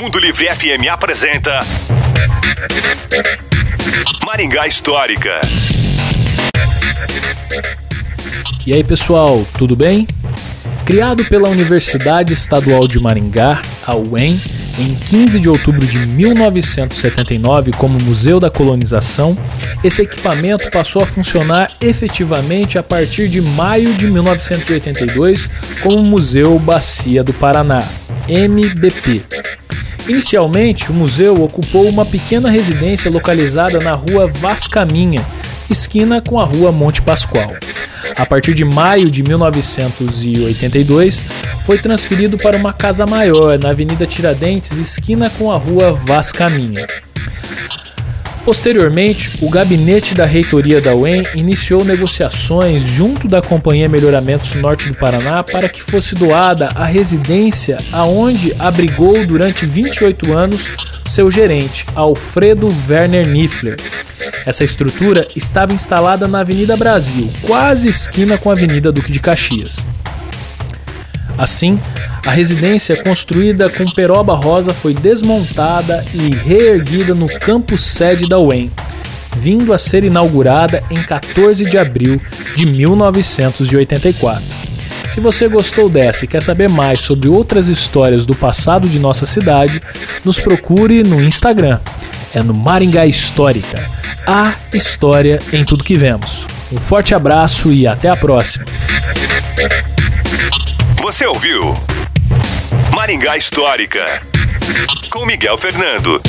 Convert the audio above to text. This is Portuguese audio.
Mundo Livre FM apresenta Maringá Histórica. E aí pessoal, tudo bem? Criado pela Universidade Estadual de Maringá, a UEM, em 15 de outubro de 1979 como Museu da Colonização, esse equipamento passou a funcionar efetivamente a partir de maio de 1982 como Museu Bacia do Paraná, MBP. Inicialmente, o museu ocupou uma pequena residência localizada na rua Vascaminha, esquina com a rua Monte Pascoal. A partir de maio de 1982, foi transferido para uma casa maior na Avenida Tiradentes, esquina com a rua Vascaminha. Posteriormente, o gabinete da reitoria da UEM iniciou negociações junto da Companhia Melhoramentos Norte do Paraná para que fosse doada a residência aonde abrigou durante 28 anos seu gerente, Alfredo Werner Niffler. Essa estrutura estava instalada na Avenida Brasil, quase esquina com a Avenida Duque de Caxias. Assim, a residência construída com peroba rosa foi desmontada e reerguida no campus sede da UEM, vindo a ser inaugurada em 14 de abril de 1984. Se você gostou dessa e quer saber mais sobre outras histórias do passado de nossa cidade, nos procure no Instagram. É no Maringá Histórica. A história em tudo que vemos. Um forte abraço e até a próxima. Você ouviu Maringá Histórica com Miguel Fernando.